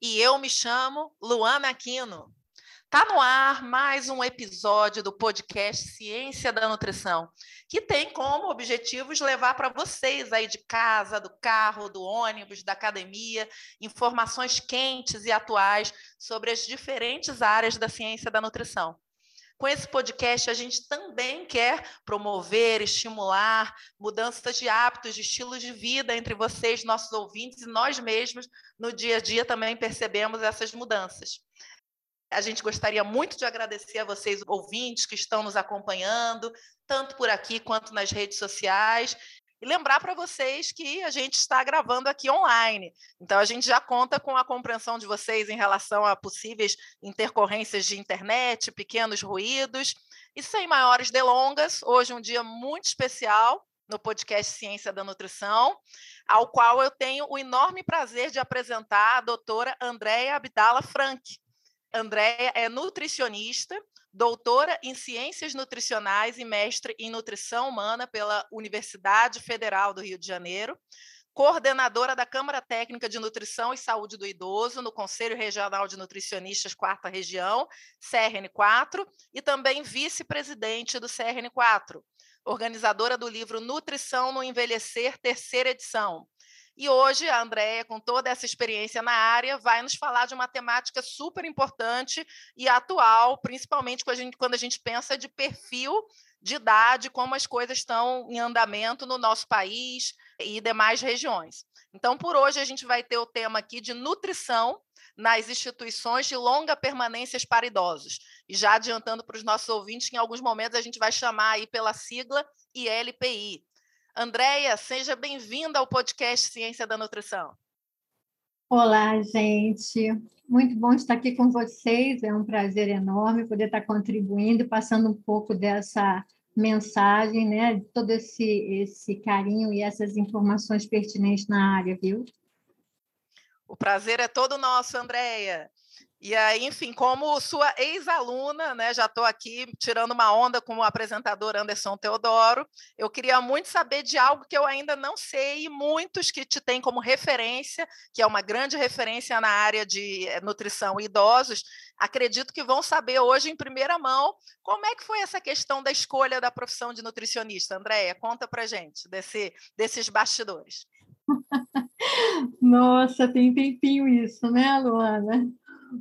E eu me chamo Luana Aquino. Tá no ar mais um episódio do podcast Ciência da Nutrição, que tem como objetivos levar para vocês aí de casa, do carro, do ônibus, da academia, informações quentes e atuais sobre as diferentes áreas da ciência da nutrição. Com esse podcast, a gente também quer promover, estimular mudanças de hábitos, de estilos de vida entre vocês, nossos ouvintes, e nós mesmos, no dia a dia, também percebemos essas mudanças. A gente gostaria muito de agradecer a vocês, ouvintes, que estão nos acompanhando, tanto por aqui quanto nas redes sociais. E lembrar para vocês que a gente está gravando aqui online. Então, a gente já conta com a compreensão de vocês em relação a possíveis intercorrências de internet, pequenos ruídos. E sem maiores delongas, hoje é um dia muito especial no podcast Ciência da Nutrição, ao qual eu tenho o enorme prazer de apresentar a doutora Andréia Abdala Frank. Andréia é nutricionista, doutora em Ciências Nutricionais e mestre em Nutrição Humana pela Universidade Federal do Rio de Janeiro, coordenadora da Câmara Técnica de Nutrição e Saúde do Idoso no Conselho Regional de Nutricionistas Quarta Região, CRN4, e também vice-presidente do CRN4, organizadora do livro Nutrição no Envelhecer, terceira edição, e hoje a Andréia, com toda essa experiência na área, vai nos falar de uma temática super importante e atual, principalmente quando a gente, quando a gente pensa de perfil de idade, como as coisas estão em andamento no nosso país e demais regiões. Então, por hoje, a gente vai ter o tema aqui de nutrição nas instituições de longa permanência para idosos. E já adiantando para os nossos ouvintes, que em alguns momentos a gente vai chamar aí pela sigla ILPI, Andréia, seja bem-vinda ao podcast Ciência da Nutrição. Olá, gente. Muito bom estar aqui com vocês. É um prazer enorme poder estar contribuindo, passando um pouco dessa mensagem, né? Todo esse, esse carinho e essas informações pertinentes na área, viu? O prazer é todo nosso, Andréia. E aí, enfim, como sua ex-aluna, né, já estou aqui tirando uma onda com o apresentador Anderson Teodoro, eu queria muito saber de algo que eu ainda não sei, e muitos que te têm como referência, que é uma grande referência na área de eh, nutrição e idosos, acredito que vão saber hoje em primeira mão como é que foi essa questão da escolha da profissão de nutricionista. Andréia, conta para gente desse, desses bastidores. Nossa, tem tempinho isso, né, Luana?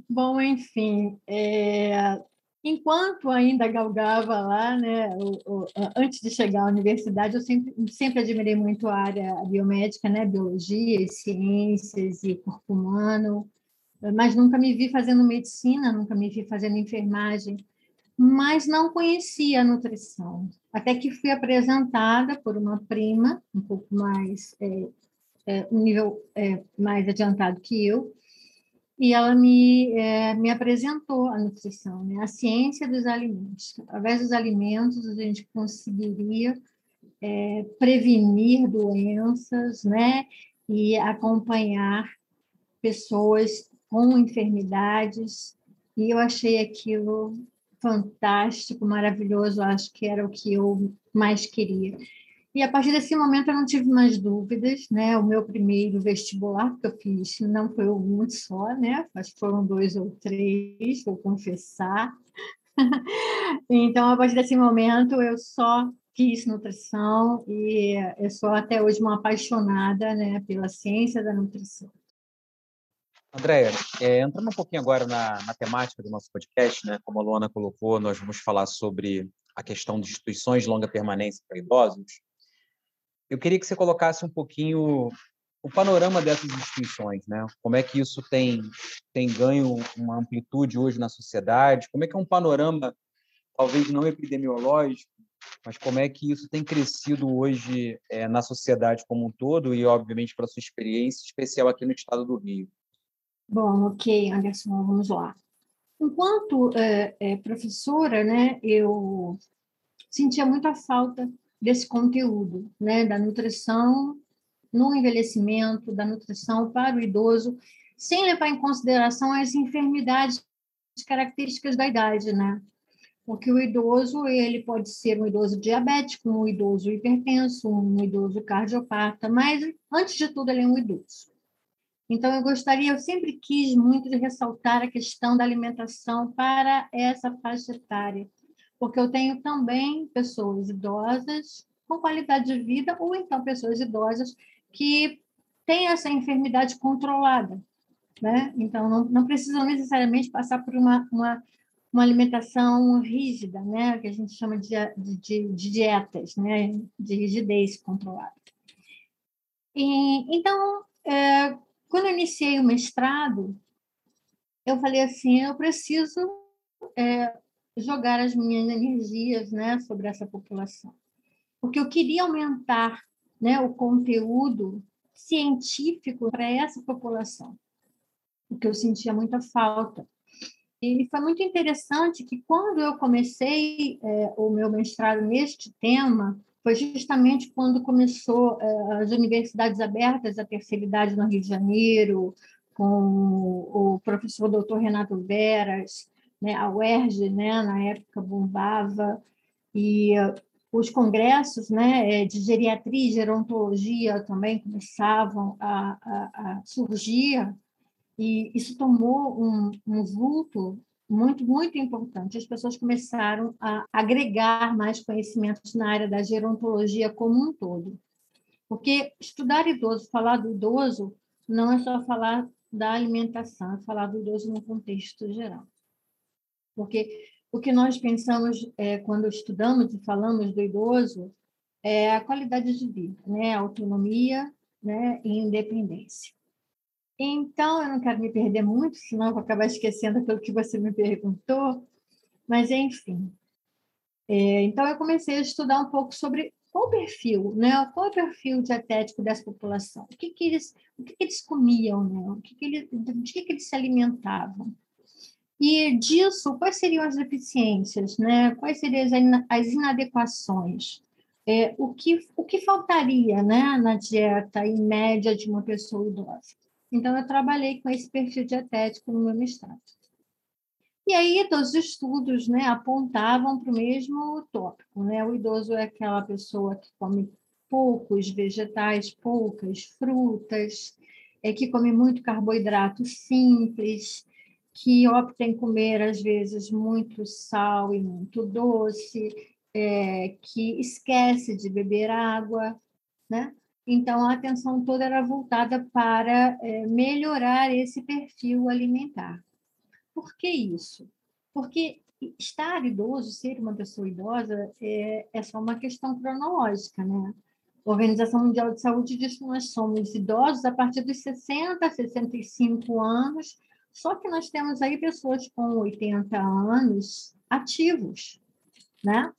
Bom, enfim, é, enquanto ainda galgava lá, né, o, o, antes de chegar à universidade, eu sempre, sempre admirei muito a área biomédica, né, biologia, ciências e corpo humano, mas nunca me vi fazendo medicina, nunca me vi fazendo enfermagem, mas não conhecia a nutrição. Até que fui apresentada por uma prima, um pouco mais, é, é, um nível é, mais adiantado que eu, e ela me, é, me apresentou a nutrição, né? a ciência dos alimentos. Através dos alimentos, a gente conseguiria é, prevenir doenças né? e acompanhar pessoas com enfermidades. E eu achei aquilo fantástico, maravilhoso, acho que era o que eu mais queria. E a partir desse momento eu não tive mais dúvidas, né? O meu primeiro vestibular que eu fiz não foi um só, né? Que foram dois ou três, vou confessar. então, a partir desse momento eu só fiz nutrição e eu sou até hoje uma apaixonada, né, pela ciência da nutrição. Andréia, é, entrando um pouquinho agora na, na, temática do nosso podcast, né, como a Luana colocou, nós vamos falar sobre a questão de instituições de longa permanência para idosos. Eu queria que você colocasse um pouquinho o panorama dessas instituições, né? Como é que isso tem tem ganho uma amplitude hoje na sociedade? Como é que é um panorama talvez não epidemiológico, mas como é que isso tem crescido hoje é, na sociedade como um todo e obviamente pela sua experiência especial aqui no estado do Rio? Bom, ok, Anderson, vamos lá. enquanto é, é, professora, né, eu sentia muita falta desse conteúdo, né, da nutrição no envelhecimento, da nutrição para o idoso, sem levar em consideração as enfermidades características da idade, né? Porque o idoso, ele pode ser um idoso diabético, um idoso hipertenso, um idoso cardiopata, mas, antes de tudo, ele é um idoso. Então, eu gostaria, eu sempre quis muito de ressaltar a questão da alimentação para essa faixa etária, porque eu tenho também pessoas idosas com qualidade de vida, ou então pessoas idosas que têm essa enfermidade controlada, né? Então, não, não precisam necessariamente passar por uma, uma, uma alimentação rígida, né? Que a gente chama de, de, de dietas, né? De rigidez controlada. E, então, é, quando eu iniciei o mestrado, eu falei assim, eu preciso é, jogar as minhas energias, né? Sobre essa população. Porque eu queria aumentar né, o conteúdo científico para essa população o que eu sentia muita falta. E foi muito interessante que, quando eu comecei é, o meu mestrado neste tema, foi justamente quando começou é, as universidades abertas da terceira idade no Rio de Janeiro, com o professor doutor Renato Veras, né, a UERJ, né, na época bombava, e os congressos né, é, de geriatria e gerontologia também começavam a, a, a surgir e isso tomou um, um vulto muito, muito importante. As pessoas começaram a agregar mais conhecimentos na área da gerontologia como um todo. Porque estudar idoso, falar do idoso, não é só falar da alimentação, é falar do idoso no contexto geral. Porque o que nós pensamos é, quando estudamos e falamos do idoso é a qualidade de vida, né? autonomia né? e independência. Então, eu não quero me perder muito, senão vou acabar esquecendo aquilo que você me perguntou, mas enfim. É, então, eu comecei a estudar um pouco sobre qual o perfil, né? qual o perfil dietético dessa população, o que, que, eles, o que, que eles comiam, né? o que, que eles, de que, que eles se alimentavam. E disso, quais seriam as deficiências, né? quais seriam as inadequações? É, o, que, o que faltaria né, na dieta em média de uma pessoa idosa? Então, eu trabalhei com esse perfil dietético no meu mestrado. E aí, todos os estudos né, apontavam para o mesmo tópico. Né? O idoso é aquela pessoa que come poucos vegetais, poucas frutas, é, que come muito carboidrato simples, que opta em comer, às vezes, muito sal e muito doce, é, que esquece de beber água, né? Então, a atenção toda era voltada para é, melhorar esse perfil alimentar. Por que isso? Porque estar idoso, ser uma pessoa idosa, é, é só uma questão cronológica, né? A Organização Mundial de Saúde diz que nós somos idosos a partir dos 60, 65 anos, só que nós temos aí pessoas com 80 anos ativos, né?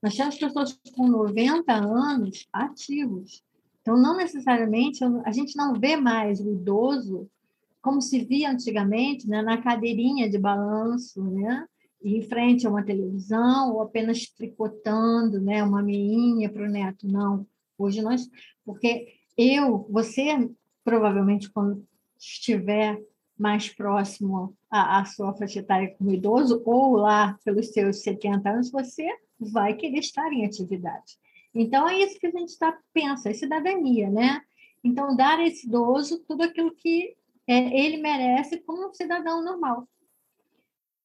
Nós temos pessoas com 90 anos ativos. Então, não necessariamente, a gente não vê mais o idoso como se via antigamente, né, na cadeirinha de balanço, né, em frente a uma televisão, ou apenas tricotando né, uma meinha para o neto. Não. Hoje nós. Porque eu, você, provavelmente, quando estiver mais próximo à, à sua faixa etária como idoso, ou lá pelos seus 70 anos, você vai querer estar em atividade. Então, é isso que a gente está pensa, é cidadania, né? Então, dar a esse idoso tudo aquilo que é, ele merece como um cidadão normal.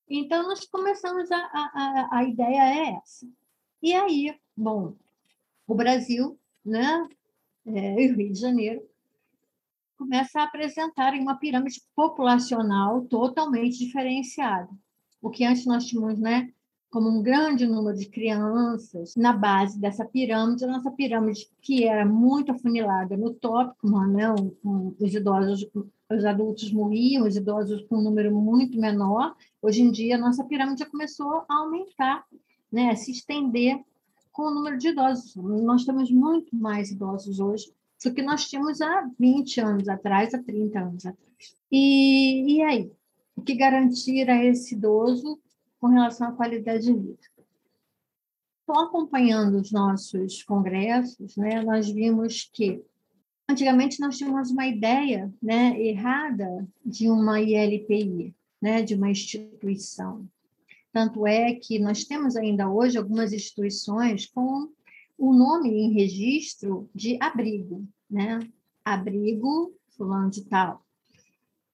Então, nós começamos, a, a, a ideia é essa. E aí, bom, o Brasil, né, é, e o Rio de Janeiro, começa a apresentar uma pirâmide populacional totalmente diferenciada. O que antes nós tínhamos, né, como um grande número de crianças na base dessa pirâmide, a nossa pirâmide que era muito afunilada no tópico, né? os idosos, os adultos morriam, os idosos com um número muito menor. Hoje em dia, a nossa pirâmide já começou a aumentar, né? a se estender com o número de idosos. Nós temos muito mais idosos hoje do que nós tínhamos há 20 anos atrás, há 30 anos atrás. E, e aí? O que garantir a esse idoso com relação à qualidade de vida. Então, acompanhando os nossos congressos, né, nós vimos que antigamente nós tínhamos uma ideia né, errada de uma ILPI, né, de uma instituição. Tanto é que nós temos ainda hoje algumas instituições com o nome em registro de abrigo, né? Abrigo fulano de tal.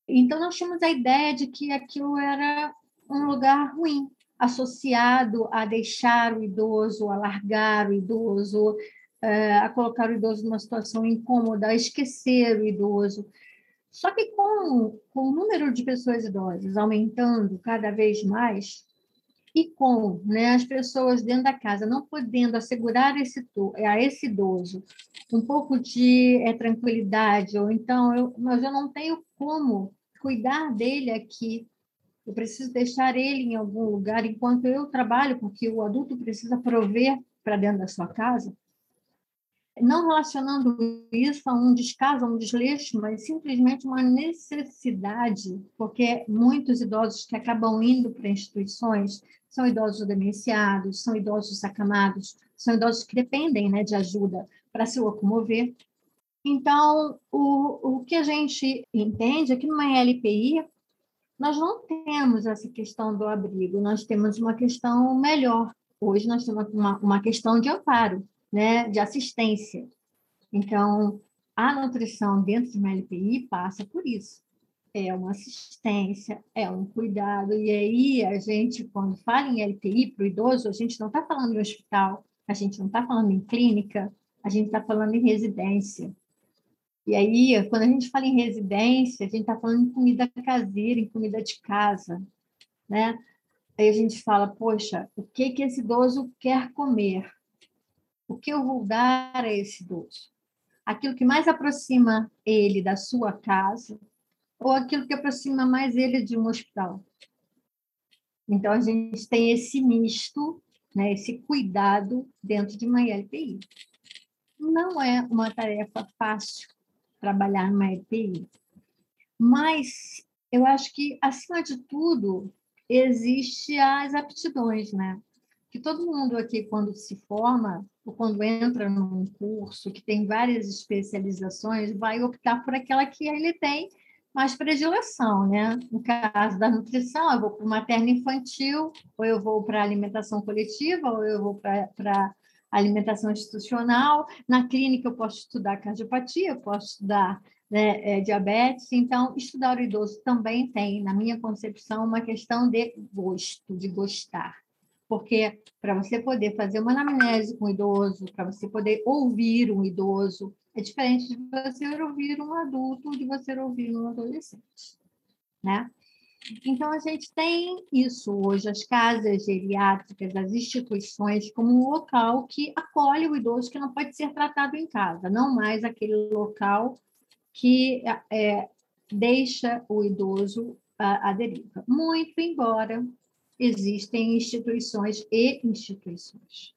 Então, nós tínhamos a ideia de que aquilo era um lugar ruim, associado a deixar o idoso, a largar o idoso, eh, a colocar o idoso numa situação incômoda, a esquecer o idoso. Só que com, com o número de pessoas idosas aumentando cada vez mais, e com né, as pessoas dentro da casa não podendo assegurar esse, a esse idoso um pouco de é, tranquilidade, ou então, eu, mas eu não tenho como cuidar dele aqui, eu preciso deixar ele em algum lugar enquanto eu trabalho, porque o adulto precisa prover para dentro da sua casa. Não relacionando isso a um descaso, a um desleixo, mas simplesmente uma necessidade, porque muitos idosos que acabam indo para instituições são idosos demenciados, são idosos sacanados, são idosos que dependem né, de ajuda para se locomover. Então, o, o que a gente entende é que numa LPI nós não temos essa questão do abrigo, nós temos uma questão melhor. Hoje nós temos uma, uma questão de amparo, né, de assistência. Então, a nutrição dentro de uma LPI passa por isso. É uma assistência, é um cuidado. E aí, a gente, quando fala em LPI para o idoso, a gente não está falando em hospital, a gente não está falando em clínica, a gente está falando em residência. E aí, quando a gente fala em residência, a gente está falando em comida caseira, em comida de casa, né? Aí a gente fala, poxa, o que que esse idoso quer comer? O que eu vou dar a esse idoso? Aquilo que mais aproxima ele da sua casa ou aquilo que aproxima mais ele de um hospital? Então, a gente tem esse misto, né, esse cuidado dentro de uma LPI. Não é uma tarefa fácil, trabalhar numa EPI. Mas eu acho que, acima de tudo, existe as aptidões, né? Que todo mundo aqui, quando se forma, ou quando entra num curso que tem várias especializações, vai optar por aquela que ele tem mais predileção, né? No caso da nutrição, eu vou para materno infantil, ou eu vou para alimentação coletiva, ou eu vou para alimentação institucional. Na clínica, eu posso estudar cardiopatia, eu posso estudar né, é, diabetes. Então, estudar o idoso também tem, na minha concepção, uma questão de gosto, de gostar. Porque para você poder fazer uma anamnese com o idoso, para você poder ouvir um idoso, é diferente de você ouvir um adulto, de você ouvir um adolescente. Né? Então, a gente tem isso hoje, as casas geriátricas, as instituições, como um local que acolhe o idoso que não pode ser tratado em casa, não mais aquele local que é, deixa o idoso à, à deriva. Muito embora existem instituições e instituições.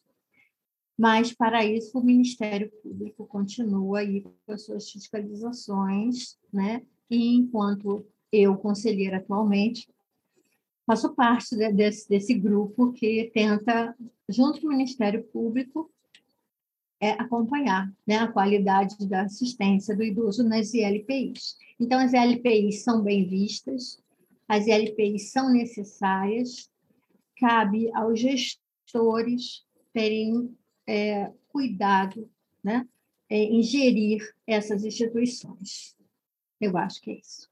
Mas, para isso, o Ministério Público continua aí com as suas fiscalizações, né? E enquanto eu, conselheira atualmente, faço parte de, desse, desse grupo que tenta, junto com o Ministério Público, é, acompanhar né, a qualidade da assistência do idoso nas ILPIs. Então, as ILPIs são bem vistas, as ILPIs são necessárias, cabe aos gestores terem é, cuidado né, é, em gerir essas instituições. Eu acho que é isso.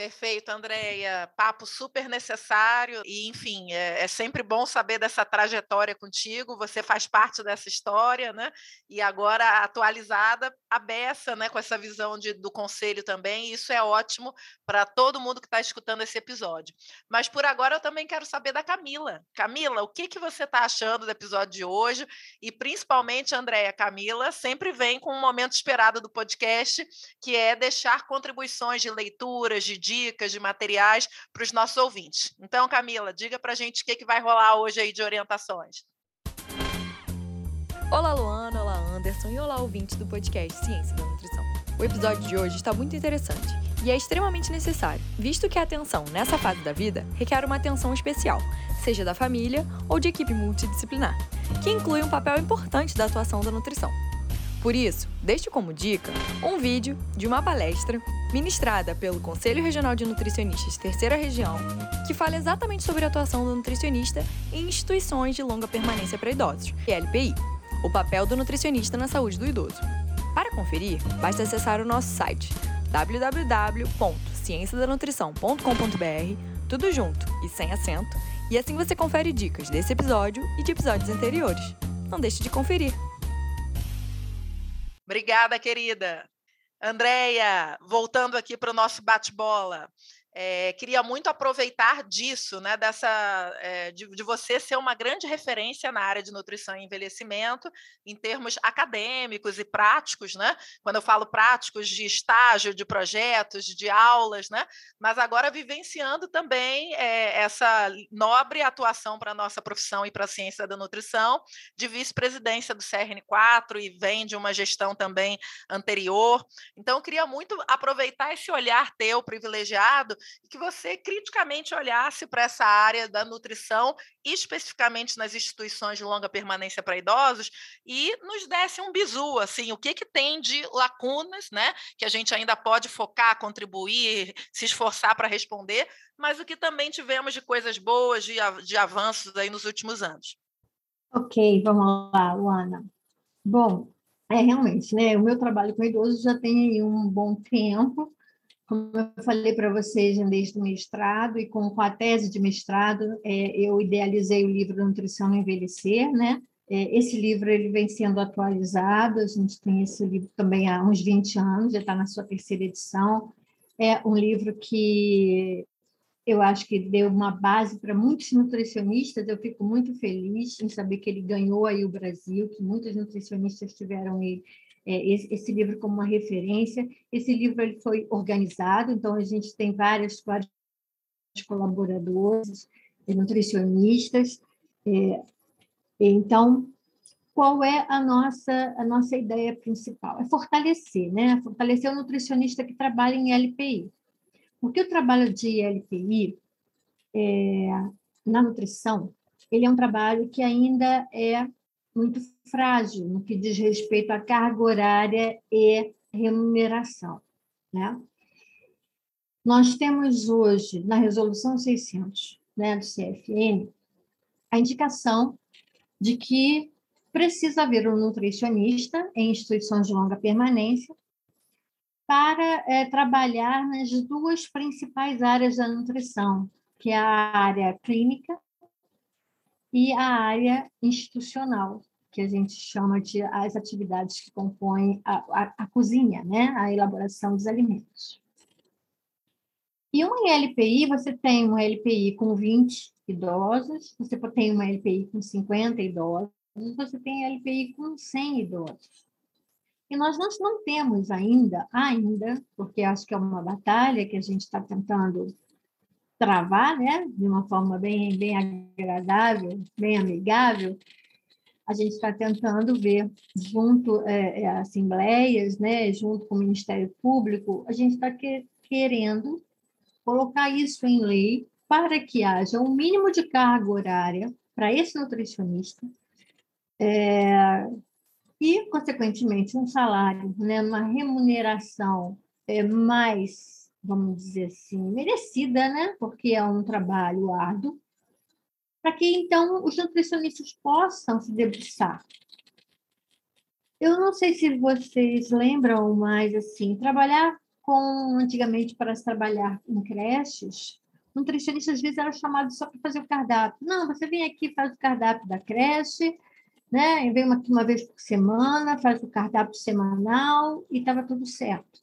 Perfeito, Andréia. Papo super necessário e, enfim, é, é, sempre bom saber dessa trajetória contigo. Você faz parte dessa história, né? E agora atualizada, a beça, né? Com essa visão de, do conselho também. Isso é ótimo para todo mundo que está escutando esse episódio. Mas por agora eu também quero saber da Camila. Camila, o que, que você está achando do episódio de hoje? E principalmente, Andréia, Camila sempre vem com um momento esperado do podcast, que é deixar contribuições de leituras, de dicas, de materiais para os nossos ouvintes. Então, Camila, diga para a gente o que, que vai rolar hoje aí de orientações. Olá, Luana, olá, Anderson e olá, ouvintes do podcast Ciência da Nutrição. O episódio de hoje está muito interessante E é extremamente necessário, visto que a atenção nessa fase da vida requer uma atenção especial, seja da família ou de equipe multidisciplinar, que inclui um papel importante da atuação da nutrição. Por isso, deixo como dica um vídeo de uma palestra ministrada pelo Conselho Regional de Nutricionistas Terceira Região, que fala exatamente sobre a atuação do nutricionista em instituições de longa permanência para idosos, LPI, o papel do nutricionista na saúde do idoso. Para conferir, basta acessar o nosso site www.cienciadanutrição.com.br, tudo junto e sem acento, e assim você confere dicas desse episódio e de episódios anteriores. Não deixe de conferir. Obrigada, querida. Andréia, voltando aqui para o nosso bate-bola. É, queria muito aproveitar disso, né, dessa, é, de, de, você ser uma grande referência na área de nutrição e envelhecimento, em termos acadêmicos e práticos, né? Quando eu falo práticos de estágio, de projetos, de aulas, né? Mas agora vivenciando também é, essa nobre atuação para a nossa profissão e para a ciência da nutrição, de vice-presidência do CRN4 e vem de uma gestão também anterior. Então, eu queria muito aproveitar esse olhar teu privilegiado que você criticamente olhasse para essa área da nutrição, especificamente nas instituições de longa permanência para idosos, e nos desse um bizu, assim, o que, que tem de lacunas, né, que a gente ainda pode focar, contribuir, se esforçar para responder, mas o que também tivemos de coisas boas, de, de avanços aí nos últimos anos. Ok, vamos lá, Luana. Bom, é realmente, né? O meu trabalho com idosos já tem aí um bom tempo, como eu falei para vocês desde o mestrado e com, com a tese de mestrado, é, eu idealizei o livro Nutrição no Envelhecer, né? É, esse livro ele vem sendo atualizado, a gente tem esse livro também há uns 20 anos, já está na sua terceira edição. É um livro que eu acho que deu uma base para muitos nutricionistas. Eu fico muito feliz em saber que ele ganhou aí o Brasil, que muitos nutricionistas tiveram ele esse, esse, livro como uma referência. Esse livro ele foi organizado, então a gente tem vários, vários colaboradores, nutricionistas. É, então, qual é a nossa, a nossa ideia principal? É fortalecer, né? Fortalecer o nutricionista que trabalha em LPI. Porque o trabalho de LPI é, na nutrição, ele é um trabalho que ainda é muito frágil no que diz respeito à carga horária e remuneração. Né? Nós temos hoje, na Resolução 600 né, do CFN, a indicação de que precisa haver um nutricionista em instituições de longa permanência para é, trabalhar nas duas principais áreas da nutrição, que é a área clínica e a área institucional, que a gente chama de as atividades que compõem a, a, a cozinha, né? a elaboração dos alimentos. E uma LPI, você tem uma LPI com 20 idosos, você tem uma LPI com 50 idosos, você tem LPI com 100 idosos. E nós não temos ainda, ainda, porque acho que é uma batalha que a gente está tentando travar, né, de uma forma bem, bem agradável, bem amigável, a gente está tentando ver junto é, é, assembleias, né, junto com o Ministério Público, a gente está que, querendo colocar isso em lei para que haja um mínimo de carga horária para esse nutricionista é, e, consequentemente, um salário, né, uma remuneração é, mais vamos dizer assim, merecida, né? Porque é um trabalho árduo, para que então os nutricionistas possam se debruçar. Eu não sei se vocês lembram, mas assim, trabalhar com antigamente para se trabalhar em creches, nutricionistas às vezes eram chamados só para fazer o cardápio. Não, você vem aqui faz o cardápio da creche, né? Vem uma, uma vez por semana, faz o cardápio semanal e estava tudo certo.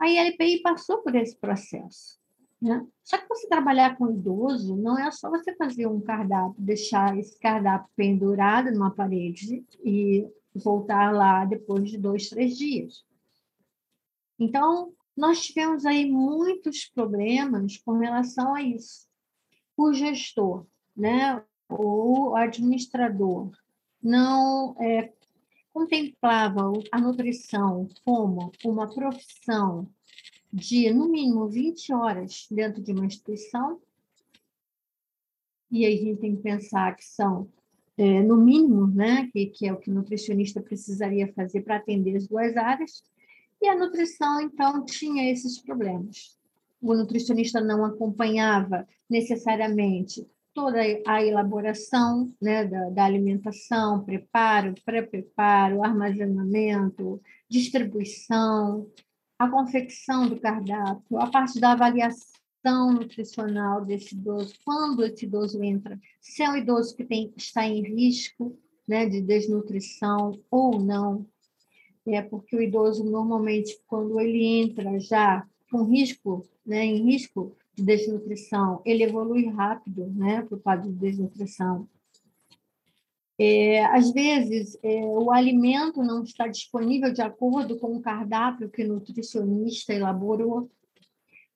A ILPI passou por esse processo. Né? Só que você trabalhar com idoso não é só você fazer um cardápio, deixar esse cardápio pendurado numa parede e voltar lá depois de dois, três dias. Então, nós tivemos aí muitos problemas com relação a isso. O gestor, né, o administrador, não é, contemplava a nutrição como uma profissão de, no mínimo, 20 horas dentro de uma instituição, e aí a gente tem que pensar que são, é, no mínimo, né, que, que é o que o nutricionista precisaria fazer para atender as duas áreas, e a nutrição, então, tinha esses problemas. O nutricionista não acompanhava necessariamente toda a elaboração né, da, da alimentação, preparo, pré-preparo, armazenamento, distribuição, a confecção do cardápio, a parte da avaliação nutricional desse idoso, quando esse idoso entra, se é um idoso que tem, está em risco né, de desnutrição ou não, é porque o idoso normalmente quando ele entra já com risco, né, em risco de desnutrição, ele evolui rápido, né, por quadro de desnutrição. É, às vezes, é, o alimento não está disponível de acordo com o cardápio que o nutricionista elaborou.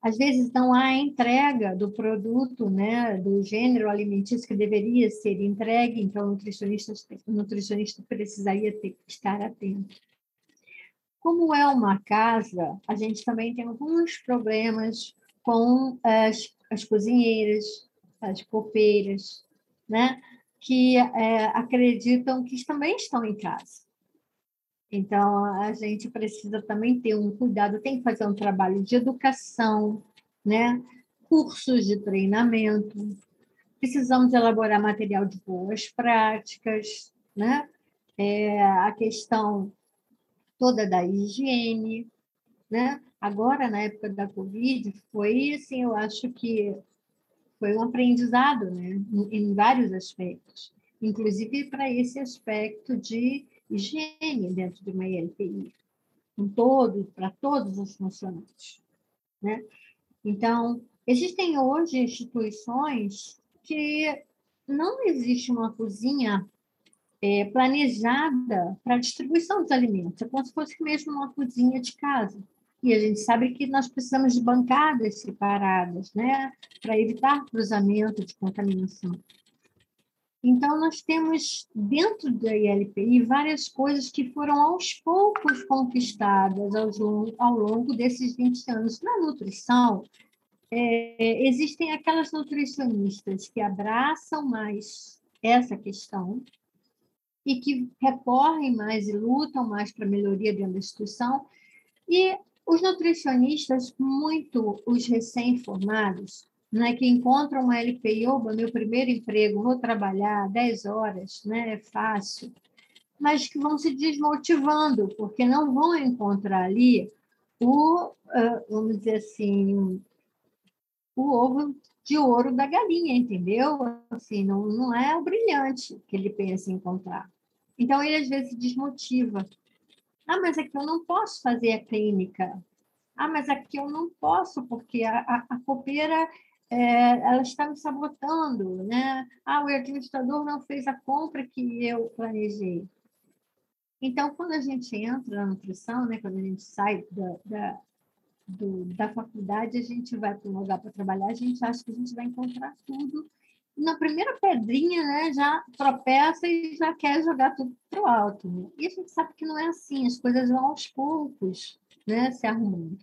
Às vezes, não há entrega do produto, né, do gênero alimentício que deveria ser entregue, então o nutricionista, o nutricionista precisaria ter, estar atento. Como é uma casa, a gente também tem alguns problemas com as, as cozinheiras, as copeiras, né? que é, acreditam que também estão em casa. Então, a gente precisa também ter um cuidado, tem que fazer um trabalho de educação, né? cursos de treinamento, precisamos elaborar material de boas práticas, né? É, a questão toda da higiene, né? Agora, na época da Covid, foi assim, eu acho que foi um aprendizado, né? Em vários aspectos, inclusive para esse aspecto de higiene dentro de uma ILPI, com todo, para todos os funcionários, né? Então, existem hoje instituições que não existe uma cozinha é, planejada para distribuição dos alimentos. É como se fosse mesmo uma cozinha de casa. E a gente sabe que nós precisamos de bancadas separadas, né, para evitar cruzamento de contaminação. Então, nós temos dentro da ILPI várias coisas que foram aos poucos conquistadas ao longo, ao longo desses 20 anos. Na nutrição, é, existem aquelas nutricionistas que abraçam mais essa questão, e que recorrem mais e lutam mais para a melhoria dentro da instituição. E os nutricionistas, muito os recém-formados, né, que encontram uma LPI, oba, meu primeiro emprego, vou trabalhar 10 horas, né, é fácil, mas que vão se desmotivando, porque não vão encontrar ali o, vamos dizer assim, o ovo de ouro da galinha, entendeu? Assim, não, não é o brilhante que ele pensa em encontrar. Então, ele às vezes desmotiva. Ah, mas aqui eu não posso fazer a clínica. Ah, mas aqui eu não posso, porque a, a, a copeira é, ela está me sabotando, né? Ah, o administrador não fez a compra que eu planejei. Então, quando a gente entra na nutrição, né, quando a gente sai da, da, do, da faculdade, a gente vai para um lugar para trabalhar, a gente acha que a gente vai encontrar tudo na primeira pedrinha, né, já tropeça e já quer jogar tudo para o alto. Né? E a gente sabe que não é assim, as coisas vão aos poucos né, se arrumando.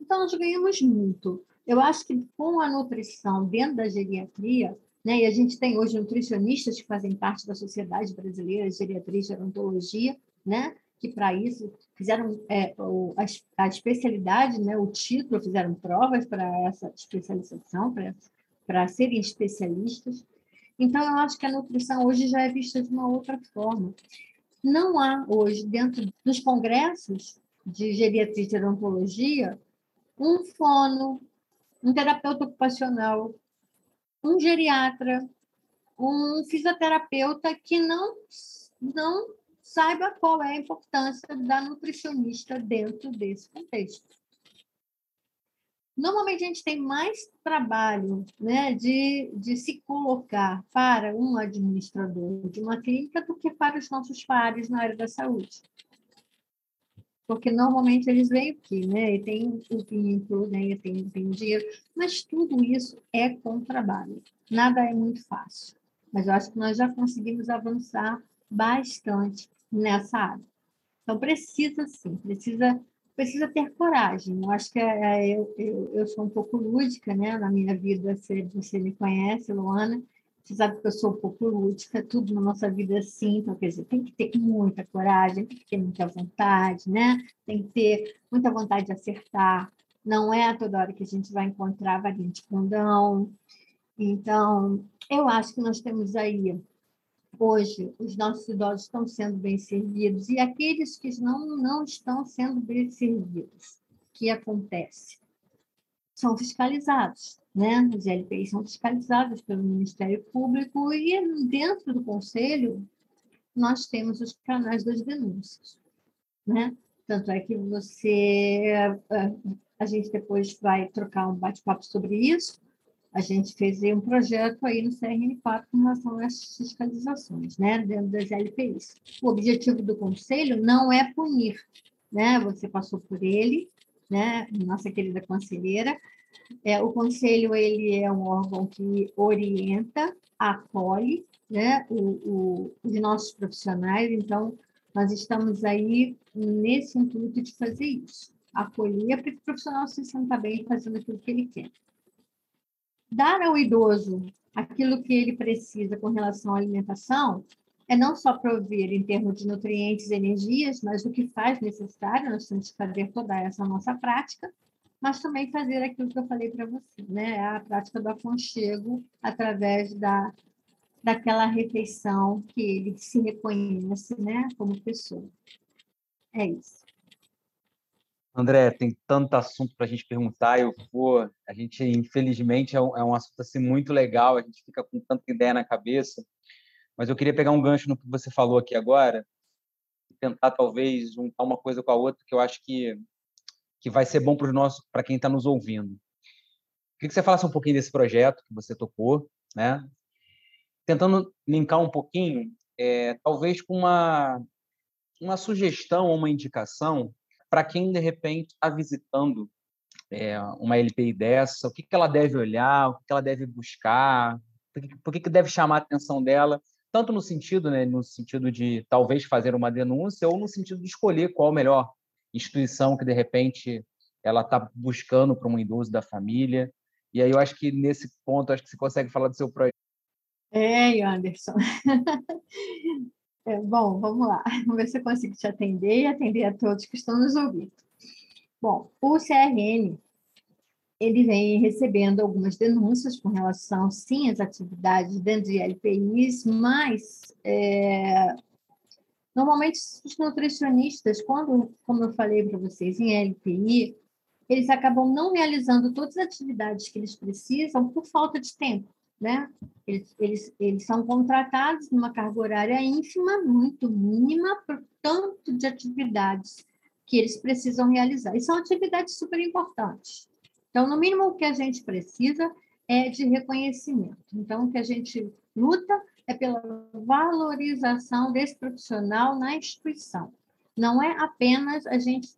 Então, nós ganhamos muito. Eu acho que com a nutrição dentro da geriatria, né, e a gente tem hoje nutricionistas que fazem parte da Sociedade Brasileira de Geriatria e Gerontologia, né, que para isso fizeram é, o, a, a especialidade, né, o título, fizeram provas para essa especialização, para essa para serem especialistas. Então, eu acho que a nutrição hoje já é vista de uma outra forma. Não há hoje, dentro dos congressos de geriatria e gerontologia, um fono, um terapeuta ocupacional, um geriatra, um fisioterapeuta que não, não saiba qual é a importância da nutricionista dentro desse contexto. Normalmente a gente tem mais trabalho né, de, de se colocar para um administrador de uma clínica do que para os nossos pares na área da saúde. Porque normalmente eles vêm aqui, né? E tem o vínculo, né? E tem, tem dinheiro, mas tudo isso é com trabalho. Nada é muito fácil. Mas eu acho que nós já conseguimos avançar bastante nessa área. Então, precisa sim, precisa precisa ter coragem. Eu acho que é, eu, eu, eu, sou um pouco lúdica, né? Na minha vida, você, você me conhece, Luana. Você sabe que eu sou um pouco lúdica, tudo na nossa vida é assim. Então, quer dizer, tem que ter muita coragem, tem que ter muita vontade, né? Tem que ter muita vontade de acertar. Não é a toda hora que a gente vai encontrar de condão. Então, eu acho que nós temos aí hoje os nossos idosos estão sendo bem servidos e aqueles que não, não estão sendo bem servidos, o que acontece? São fiscalizados, né? Os LPIs são fiscalizados pelo Ministério Público e dentro do Conselho nós temos os canais das denúncias, né? Tanto é que você, a gente depois vai trocar um bate-papo sobre isso, a gente fez um projeto aí no CRN4 com relação às fiscalizações, né, dentro das LPIs. O objetivo do conselho não é punir, né, você passou por ele, né, nossa querida conselheira, é, o conselho ele é um órgão que orienta, acolhe, né, o, o, os nossos profissionais, então nós estamos aí nesse intuito de fazer isso, acolher para que o profissional se sinta bem fazendo aquilo que ele quer dar ao idoso aquilo que ele precisa com relação à alimentação é não só prover em termos de nutrientes e energias, mas o que faz necessário, nós temos que fazer toda essa nossa prática, mas também fazer aquilo que eu falei para você, né? A prática do aconchego através da, daquela refeição que ele se reconhece, né, como pessoa. É isso. André, tem tanto assunto para a gente perguntar. Eu vou. A gente, infelizmente, é um, é um, assunto assim muito legal. A gente fica com tanta ideia na cabeça. Mas eu queria pegar um gancho no que você falou aqui agora e tentar talvez juntar uma coisa com a outra que eu acho que que vai ser bom para nossos, para quem está nos ouvindo. Queria que você falasse um pouquinho desse projeto que você tocou, né? Tentando linkar um pouquinho, é, talvez com uma uma sugestão ou uma indicação para quem de repente está visitando é, uma LPI dessa, o que, que ela deve olhar, o que, que ela deve buscar, por que, por que, deve chamar a atenção dela, tanto no sentido, né, no sentido de talvez fazer uma denúncia ou no sentido de escolher qual a melhor instituição que de repente ela está buscando para um idoso da família. E aí eu acho que nesse ponto acho que você consegue falar do seu projeto. É, Anderson. É, bom, vamos lá. Vamos ver se eu consigo te atender e atender a todos que estão nos ouvindo. Bom, o CRN ele vem recebendo algumas denúncias com relação, sim, às atividades dentro de LPIs, mas é, normalmente os nutricionistas, quando, como eu falei para vocês, em LPI, eles acabam não realizando todas as atividades que eles precisam por falta de tempo né? Eles, eles, eles são contratados numa carga horária ínfima, muito mínima, por tanto de atividades que eles precisam realizar. E são atividades super importantes. Então, no mínimo, o que a gente precisa é de reconhecimento. Então, o que a gente luta é pela valorização desse profissional na instituição. Não é apenas a gente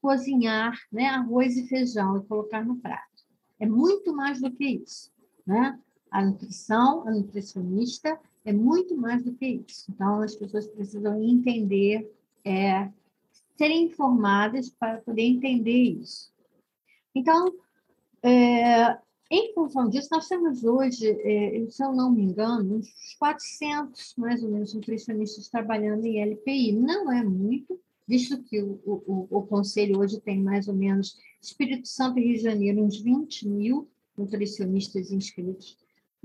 cozinhar né, arroz e feijão e colocar no prato. É muito mais do que isso. Né? A nutrição, a nutricionista, é muito mais do que isso. Então, as pessoas precisam entender, é, serem informadas para poder entender isso. Então, é, em função disso, nós temos hoje, é, se eu não me engano, uns 400, mais ou menos, nutricionistas trabalhando em LPI. Não é muito, visto que o, o, o Conselho hoje tem mais ou menos, Espírito Santo e Rio de Janeiro, uns 20 mil nutricionistas inscritos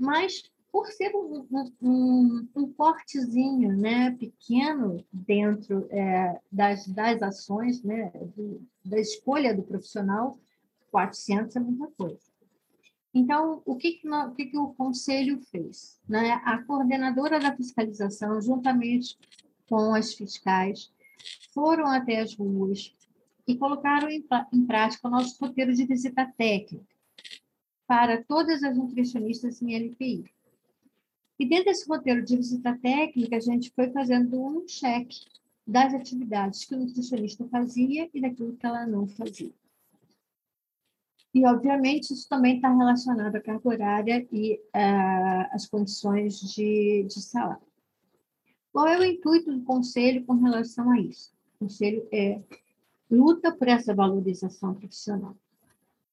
mas por ser um, um, um cortezinho né, pequeno dentro é, das, das ações, né, do, da escolha do profissional, 400 é muita coisa. Então, o que, que, o, que, que o Conselho fez? Né? A coordenadora da fiscalização, juntamente com as fiscais, foram até as ruas e colocaram em, em prática o nosso roteiro de visita técnica para todas as nutricionistas em LPI. E dentro desse roteiro de visita técnica, a gente foi fazendo um cheque das atividades que o nutricionista fazia e daquilo que ela não fazia. E, obviamente, isso também está relacionado à carga horária e às condições de, de salário. Qual é o intuito do conselho com relação a isso? O conselho é luta por essa valorização profissional.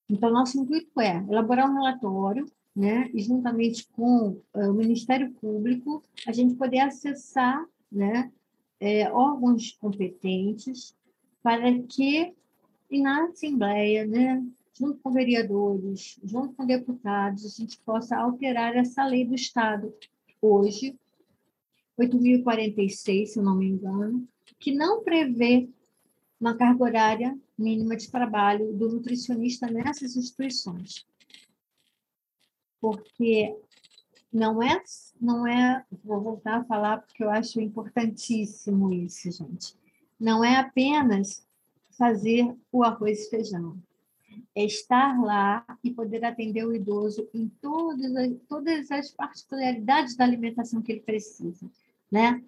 Então, nosso intuito é elaborar um relatório, né, e juntamente com uh, o Ministério Público, a gente poder acessar, né, é, órgãos competentes para que, e na Assembleia, né, junto com vereadores, junto com deputados, a gente possa alterar essa lei do Estado, hoje, 8.046, se não me engano, que não prevê uma carga horária mínima de trabalho do nutricionista nessas instituições. Porque não é, não é, vou voltar a falar porque eu acho importantíssimo isso, gente. Não é apenas fazer o arroz e feijão. É estar lá e poder atender o idoso em todas as, todas as particularidades da alimentação que ele precisa, né?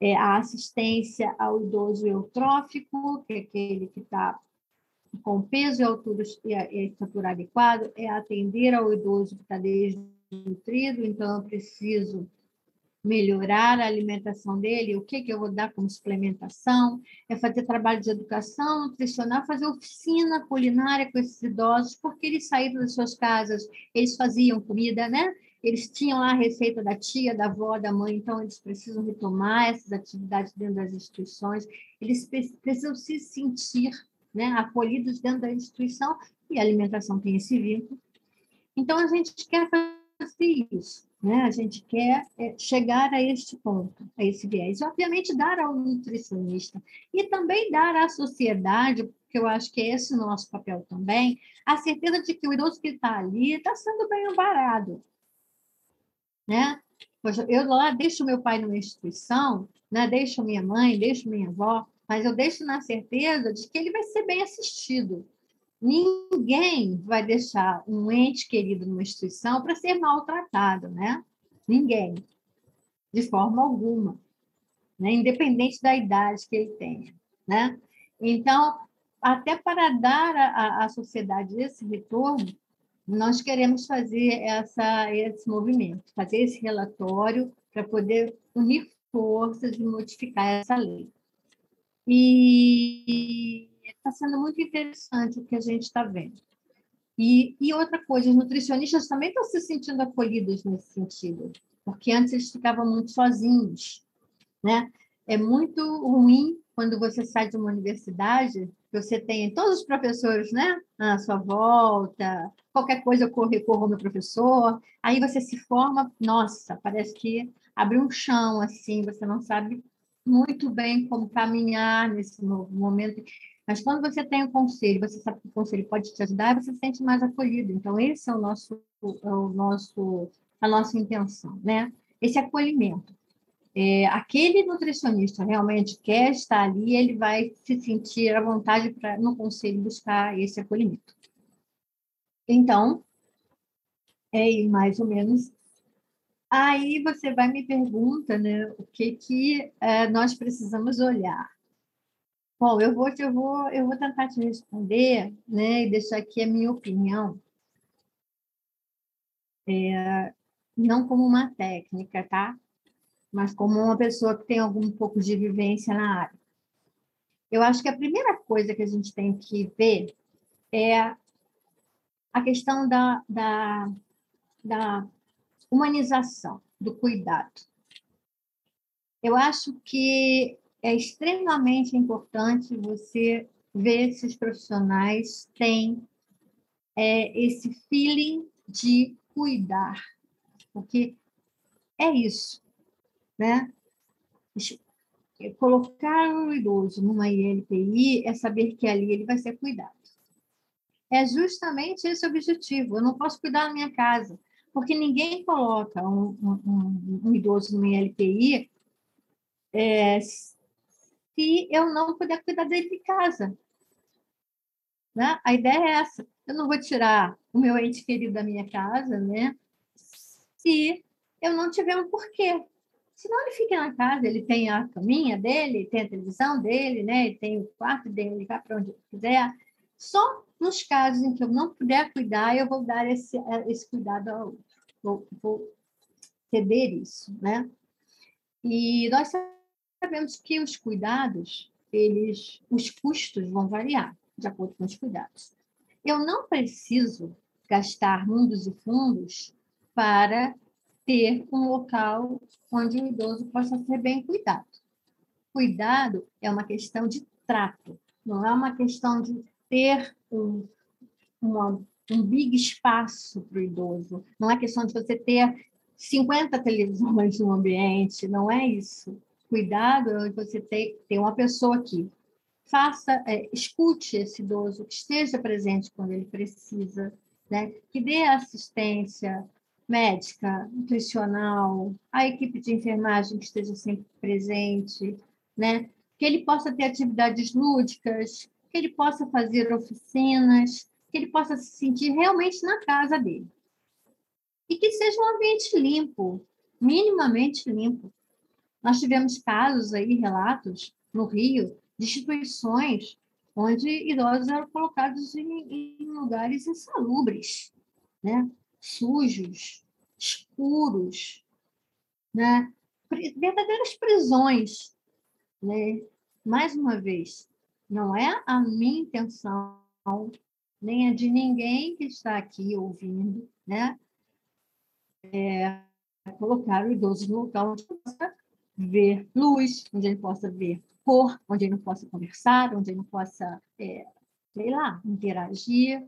É a assistência ao idoso eutrófico, que é aquele que está com peso e altura e estatura adequado, é atender ao idoso que está desnutrido, então eu preciso melhorar a alimentação dele, o que, que eu vou dar como suplementação, é fazer trabalho de educação nutricional, fazer oficina culinária com esses idosos, porque eles saíram das suas casas, eles faziam comida, né? Eles tinham lá a receita da tia, da avó, da mãe, então eles precisam retomar essas atividades dentro das instituições, eles precisam se sentir né, acolhidos dentro da instituição, e a alimentação tem esse vínculo. Então, a gente quer fazer isso, né? a gente quer é, chegar a este ponto, a esse viés. Obviamente, dar ao nutricionista e também dar à sociedade, porque eu acho que é esse o nosso papel também, a certeza de que o idoso que está ali está sendo bem amparado. Né? Eu lá deixo meu pai numa instituição, né? deixo minha mãe, deixo minha avó, mas eu deixo na certeza de que ele vai ser bem assistido. Ninguém vai deixar um ente querido numa instituição para ser maltratado, né? Ninguém, de forma alguma, né? independente da idade que ele tenha, né? Então, até para dar à, sociedade esse retorno, nós queremos fazer essa, esse movimento, fazer esse relatório para poder unir forças e modificar essa lei. E está sendo muito interessante o que a gente está vendo. E, e outra coisa, os nutricionistas também estão se sentindo acolhidos nesse sentido, porque antes eles ficavam muito sozinhos, né? É muito ruim quando você sai de uma universidade, você tem todos os professores, né, à sua volta, qualquer coisa eu corro, corro ao meu professor, aí você se forma, nossa, parece que abre um chão, assim, você não sabe muito bem como caminhar nesse novo momento. Mas quando você tem um conselho, você sabe que o conselho pode te ajudar, você se sente mais acolhido. Então, esse é o nosso, é o nosso, a nossa intenção, né? Esse acolhimento. É, aquele nutricionista realmente quer estar ali, ele vai se sentir à vontade para, no conselho, buscar esse acolhimento. Então, é mais ou menos Aí você vai me pergunta, né, o que que é, nós precisamos olhar. Bom, eu vou, eu vou, eu vou tentar te responder, né, e deixar aqui a minha opinião, é, não como uma técnica, tá? Mas como uma pessoa que tem algum pouco de vivência na área. Eu acho que a primeira coisa que a gente tem que ver é a questão da, da, da humanização do cuidado. Eu acho que é extremamente importante você ver se os profissionais têm é, esse feeling de cuidar, porque é isso, né? Colocar o idoso numa ILPI é saber que ali ele vai ser cuidado. É justamente esse o objetivo. Eu não posso cuidar da minha casa porque ninguém coloca um, um, um idoso no ILPI é, se eu não puder cuidar dele de casa. Né? A ideia é essa. Eu não vou tirar o meu ente querido da minha casa, né? Se eu não tiver um porquê. Senão ele fica na casa, ele tem a caminha dele, tem a televisão dele, né? Ele tem o quarto dele, ele vai para onde quiser. Só nos casos em que eu não puder cuidar, eu vou dar esse, eh, esse cuidado ao outro. Vou, vou ceder isso, né? E nós sabemos que os cuidados, eles, os custos vão variar de acordo com os cuidados. Eu não preciso gastar mundos e fundos para ter um local onde o idoso possa ser bem cuidado. Cuidado é uma questão de trato, não é uma questão de ter um, uma, um big espaço para o idoso, não é questão de você ter 50 televisões no ambiente, não é isso. Cuidado é você ter, ter uma pessoa aqui. Faça, é, escute esse idoso, que esteja presente quando ele precisa, né? que dê assistência médica, nutricional, a equipe de enfermagem que esteja sempre presente, né? que ele possa ter atividades lúdicas, que ele possa fazer oficinas, que ele possa se sentir realmente na casa dele. E que seja um ambiente limpo, minimamente limpo. Nós tivemos casos aí, relatos, no Rio, de instituições onde idosos eram colocados em, em lugares insalubres, né? Sujos, escuros, né? verdadeiras prisões. Né? Mais uma vez, não é a minha intenção, nem a de ninguém que está aqui ouvindo, né? É, colocar o idoso no local onde ele possa ver luz, onde ele possa ver cor, onde ele não possa conversar, onde ele não possa, é, sei lá, interagir,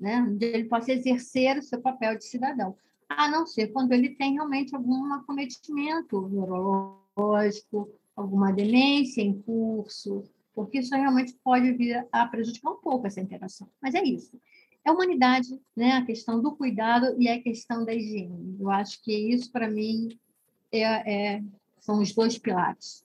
né? onde ele possa exercer o seu papel de cidadão, a não ser quando ele tem realmente algum acometimento neurológico, alguma demência em curso, porque isso realmente pode vir a prejudicar um pouco essa interação. Mas é isso. É humanidade, né? a questão do cuidado e a questão da higiene. Eu acho que isso, para mim, é, é, são os dois pilares.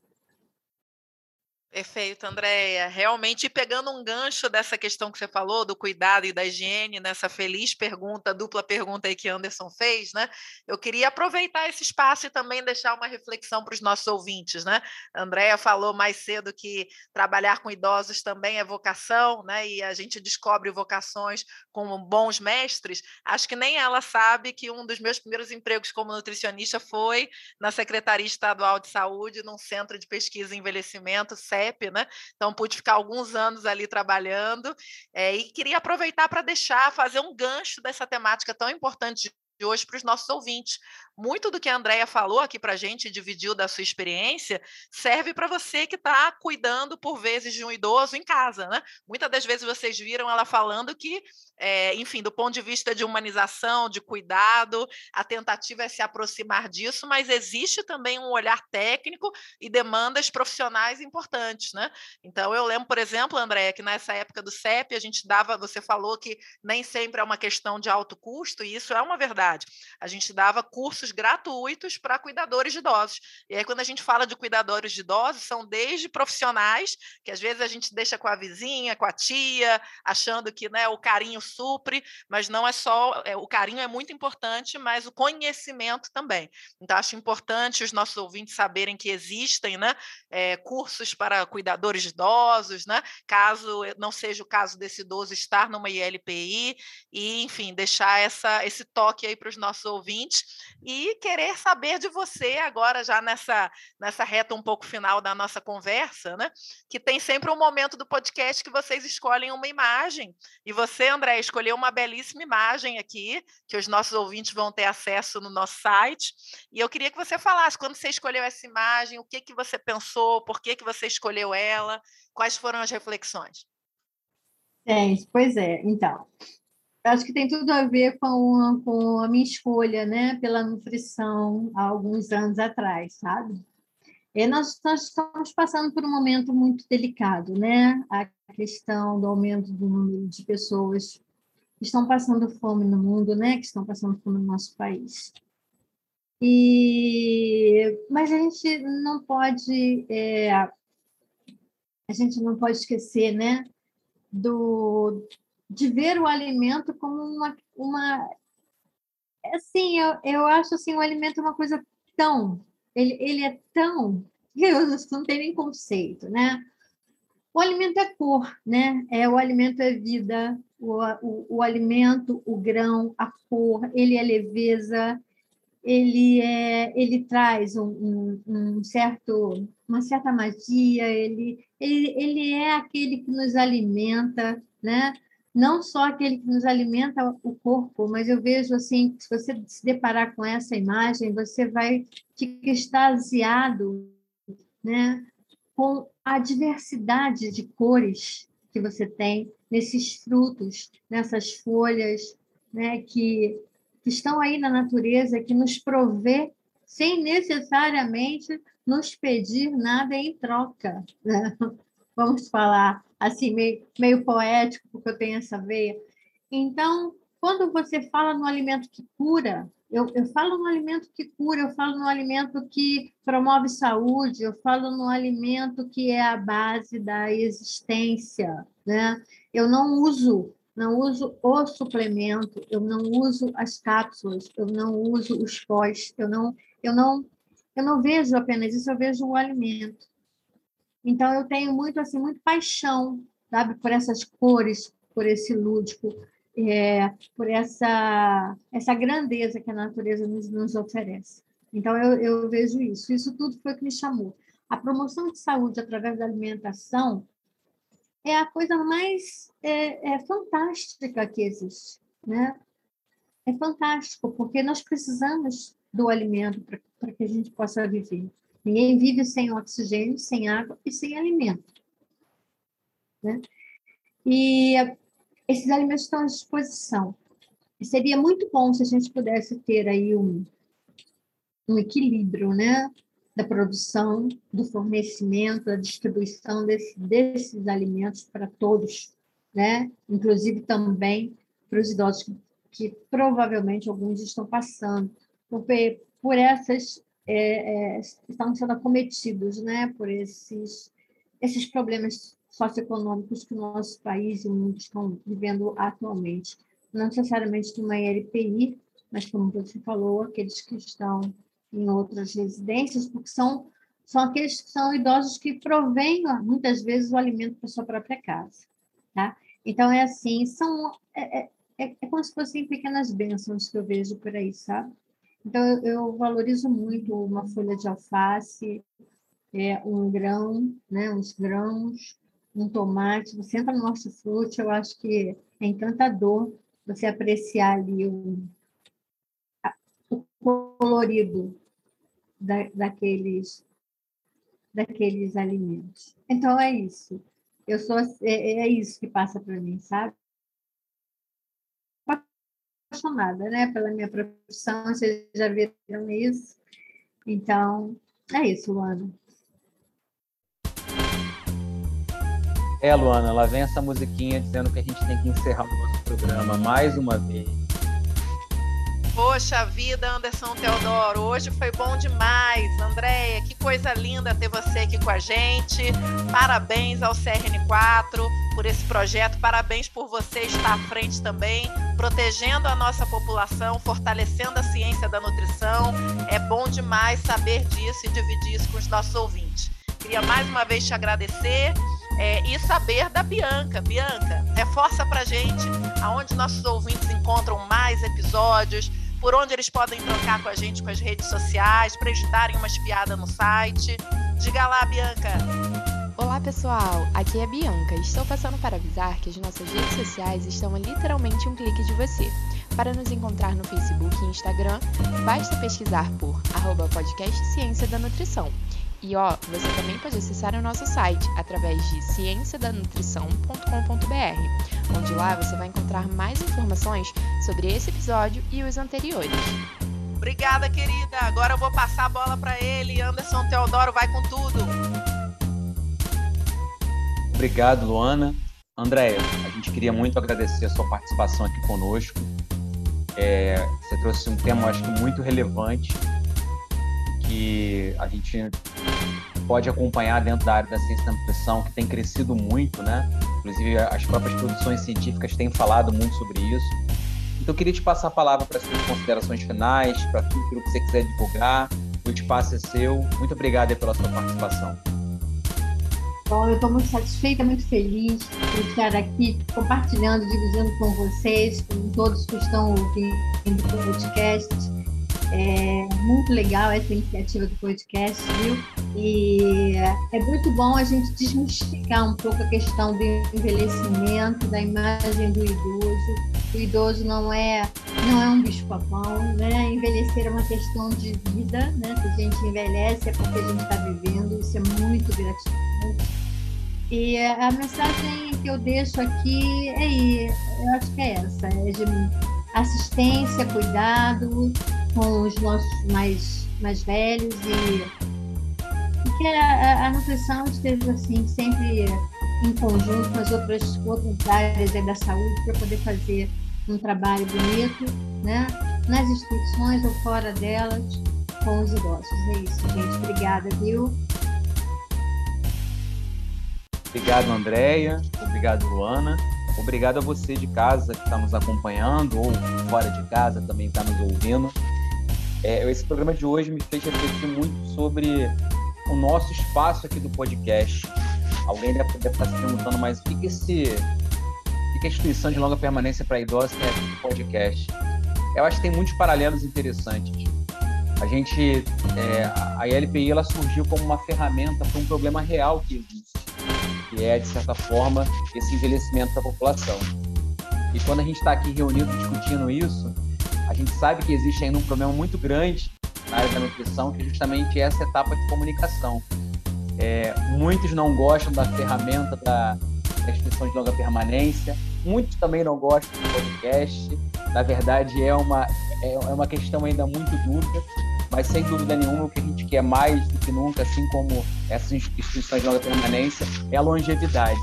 Perfeito, Andréia. Realmente, pegando um gancho dessa questão que você falou, do cuidado e da higiene, nessa feliz pergunta, dupla pergunta aí que Anderson fez, né? Eu queria aproveitar esse espaço e também deixar uma reflexão para os nossos ouvintes, né? Andréia falou mais cedo que trabalhar com idosos também é vocação, né? E a gente descobre vocações como bons mestres. Acho que nem ela sabe que um dos meus primeiros empregos como nutricionista foi na Secretaria Estadual de Saúde, num centro de pesquisa e envelhecimento, CEP, né? Então pude ficar alguns anos ali trabalhando é, e queria aproveitar para deixar, fazer um gancho dessa temática tão importante de hoje para os nossos ouvintes. Muito do que a Andrea falou aqui para a gente, dividiu da sua experiência, serve para você que está cuidando, por vezes, de um idoso em casa. Né? Muitas das vezes vocês viram ela falando que, é, enfim, do ponto de vista de humanização, de cuidado, a tentativa é se aproximar disso, mas existe também um olhar técnico e demandas profissionais importantes. Né? Então, eu lembro, por exemplo, Andréia, que nessa época do CEP, a gente dava, você falou que nem sempre é uma questão de alto custo, e isso é uma verdade. A gente dava cursos gratuitos para cuidadores de idosos. E aí, quando a gente fala de cuidadores de idosos, são desde profissionais, que às vezes a gente deixa com a vizinha, com a tia, achando que né, o carinho supre, mas não é só. É, o carinho é muito importante, mas o conhecimento também. Então, acho importante os nossos ouvintes saberem que existem né, é, cursos para cuidadores de idosos, né, caso não seja o caso desse idoso estar numa ILPI, e, enfim, deixar essa, esse toque aí para os nossos ouvintes. E e querer saber de você agora já nessa nessa reta um pouco final da nossa conversa, né? Que tem sempre um momento do podcast que vocês escolhem uma imagem e você, André, escolheu uma belíssima imagem aqui que os nossos ouvintes vão ter acesso no nosso site. E eu queria que você falasse quando você escolheu essa imagem, o que que você pensou, por que que você escolheu ela, quais foram as reflexões? É, pois é. Então, acho que tem tudo a ver com com a minha escolha, né, pela nutrição há alguns anos atrás, sabe? E nós, nós, estamos passando por um momento muito delicado, né? A questão do aumento do número de pessoas que estão passando fome no mundo, né? Que estão passando fome no nosso país. E mas a gente não pode é, a gente não pode esquecer, né? Do de ver o alimento como uma, uma assim, eu, eu acho assim, o alimento uma coisa tão, ele, ele é tão, eu não tem nem conceito, né? O alimento é cor, né? É, o alimento é vida, o, o, o alimento, o grão, a cor, ele é leveza, ele, é, ele traz um, um, um, certo, uma certa magia, ele, ele, ele é aquele que nos alimenta, né? Não só aquele que nos alimenta o corpo, mas eu vejo assim, se você se deparar com essa imagem, você vai ficar extasiado né? com a diversidade de cores que você tem nesses frutos, nessas folhas, né? que que estão aí na natureza, que nos provê sem necessariamente nos pedir nada em troca. Né? Vamos falar assim, meio, meio poético, porque eu tenho essa veia. Então, quando você fala no alimento que cura, eu, eu falo no alimento que cura, eu falo no alimento que promove saúde, eu falo no alimento que é a base da existência. Né? Eu não uso não uso o suplemento, eu não uso as cápsulas, eu não uso os pós, eu não, eu não, eu não vejo apenas isso, eu vejo o alimento. Então eu tenho muito assim, muito paixão, sabe, por essas cores, por esse lúdico, é, por essa essa grandeza que a natureza nos, nos oferece. Então eu, eu vejo isso. Isso tudo foi o que me chamou. A promoção de saúde através da alimentação é a coisa mais é, é fantástica que existe, né? É fantástico, porque nós precisamos do alimento para que a gente possa viver. Ninguém vive sem oxigênio, sem água e sem alimento. Né? E esses alimentos estão à disposição. E seria muito bom se a gente pudesse ter aí um, um equilíbrio, né? da produção, do fornecimento, da distribuição desse, desses alimentos para todos, né? inclusive também para os idosos que, que provavelmente alguns estão passando por, por essas é, é, estão sendo acometidos né? por esses, esses problemas socioeconômicos que o nosso país e o mundo estão vivendo atualmente. Não necessariamente numa LPI, mas, como você falou, aqueles que estão em outras residências, porque são, são aqueles que são idosos que provêm, muitas vezes, o alimento para sua própria casa. Tá? Então, é assim, são, é, é, é, é como se fossem pequenas bênçãos que eu vejo por aí, sabe? Então, eu, valorizo muito uma folha de alface, é, um grão, né, uns grãos, um tomate. Você entra no hortifruti, eu acho que é encantador você apreciar ali o, o colorido da, daqueles, daqueles alimentos. Então, é isso. Eu sou, é, é isso que passa para mim, sabe? Apaixonada, né, pela minha profissão, vocês já viram isso. Então, é isso, Luana. É, Luana, lá vem essa musiquinha dizendo que a gente tem que encerrar o nosso programa mais uma vez. Poxa vida, Anderson Teodoro, hoje foi bom demais. Andréia, que coisa linda ter você aqui com a gente. Parabéns ao CRN4 por esse projeto. Parabéns por você estar à frente também, protegendo a nossa população, fortalecendo a ciência da nutrição. É bom demais saber disso e dividir isso com os nossos ouvintes. Queria mais uma vez te agradecer. É, e saber da Bianca. Bianca, reforça pra gente aonde nossos ouvintes encontram mais episódios, por onde eles podem trocar com a gente com as redes sociais, para eles darem uma espiada no site. Diga lá, Bianca. Olá pessoal, aqui é a Bianca. Estou passando para avisar que as nossas redes sociais estão a literalmente um clique de você. Para nos encontrar no Facebook e Instagram, basta pesquisar por arroba podcast Ciência da Nutrição. E ó, você também pode acessar o nosso site através de cienciadanutrição.com.br, onde lá você vai encontrar mais informações sobre esse episódio e os anteriores. Obrigada, querida. Agora eu vou passar a bola para ele. Anderson Teodoro vai com tudo. Obrigado, Luana. Andréia, a gente queria muito agradecer a sua participação aqui conosco. É, você trouxe um tema, acho que muito relevante que a gente pode acompanhar dentro da área da ciência da nutrição, que tem crescido muito, né? Inclusive, as próprias produções científicas têm falado muito sobre isso. Então, eu queria te passar a palavra para as suas considerações finais, para tudo que você quiser divulgar. O espaço é seu. Muito obrigado pela sua participação. Bom, eu estou muito satisfeita, muito feliz por estar aqui compartilhando, dividindo com vocês, com todos que estão ouvindo o podcast É muito legal essa iniciativa do podcast, viu? E é muito bom a gente desmistificar um pouco a questão do envelhecimento, da imagem do idoso. O idoso não é não é um bicho-papão, né? Envelhecer é uma questão de vida, né? Se a gente envelhece é porque a gente está vivendo, isso é muito gratificante. E a mensagem que eu deixo aqui é, eu acho que é essa, é de assistência, cuidado com os nossos mais, mais velhos e, e que a, a, nutrição esteja assim sempre em conjunto com as outras, outras áreas da saúde para poder fazer um trabalho bonito, né? Nas instituições ou fora delas, com os idosos. É isso, gente. Obrigada, viu? Obrigado, Andréia. Obrigado, Luana. Obrigado a você de casa que está nos acompanhando ou fora de casa também está nos ouvindo. É, esse programa de hoje me fez refletir muito sobre o nosso espaço aqui do podcast. Alguém deve, deve estar se perguntando, mas o que, que esse que a instituição de longa permanência para idosos tem a ver com podcast? Eu acho que tem muitos paralelos interessantes. A gente, é, a LPI ela surgiu como uma ferramenta para um problema real que existe que é, de certa forma, esse envelhecimento da população. E quando a gente está aqui reunido discutindo isso, a gente sabe que existe ainda um problema muito grande na área da nutrição, que é justamente essa etapa de comunicação. É, muitos não gostam da ferramenta da, instituição de longa permanência, muitos também não gostam do podcast. Na verdade, é uma, é, é uma questão ainda muito dura, mas sem dúvida nenhuma o que a gente quer mais do que nunca, assim como essas instituições de longa permanência, é a longevidade.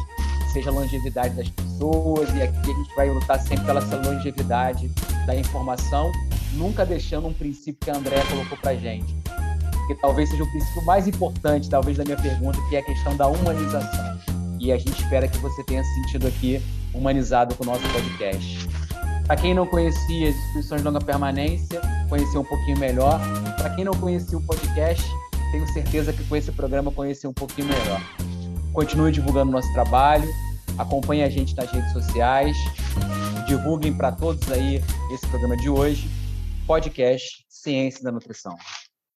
Seja a longevidade das pessoas, e aqui a gente vai lutar sempre pela longevidade da informação, nunca deixando um princípio que a Andrea colocou para gente. Que talvez seja o princípio mais importante, talvez, da minha pergunta, que é a questão da humanização. E a gente espera que você tenha se sentido aqui humanizado com o nosso podcast. Para quem não conhecia as instituições de longa permanência, conhecer um pouquinho melhor. Para quem não conhecia o podcast, tenho certeza que com esse programa conhecer um pouquinho melhor. Continue divulgando nosso trabalho, acompanhe a gente nas redes sociais, divulguem para todos aí esse programa de hoje, podcast Ciência da Nutrição.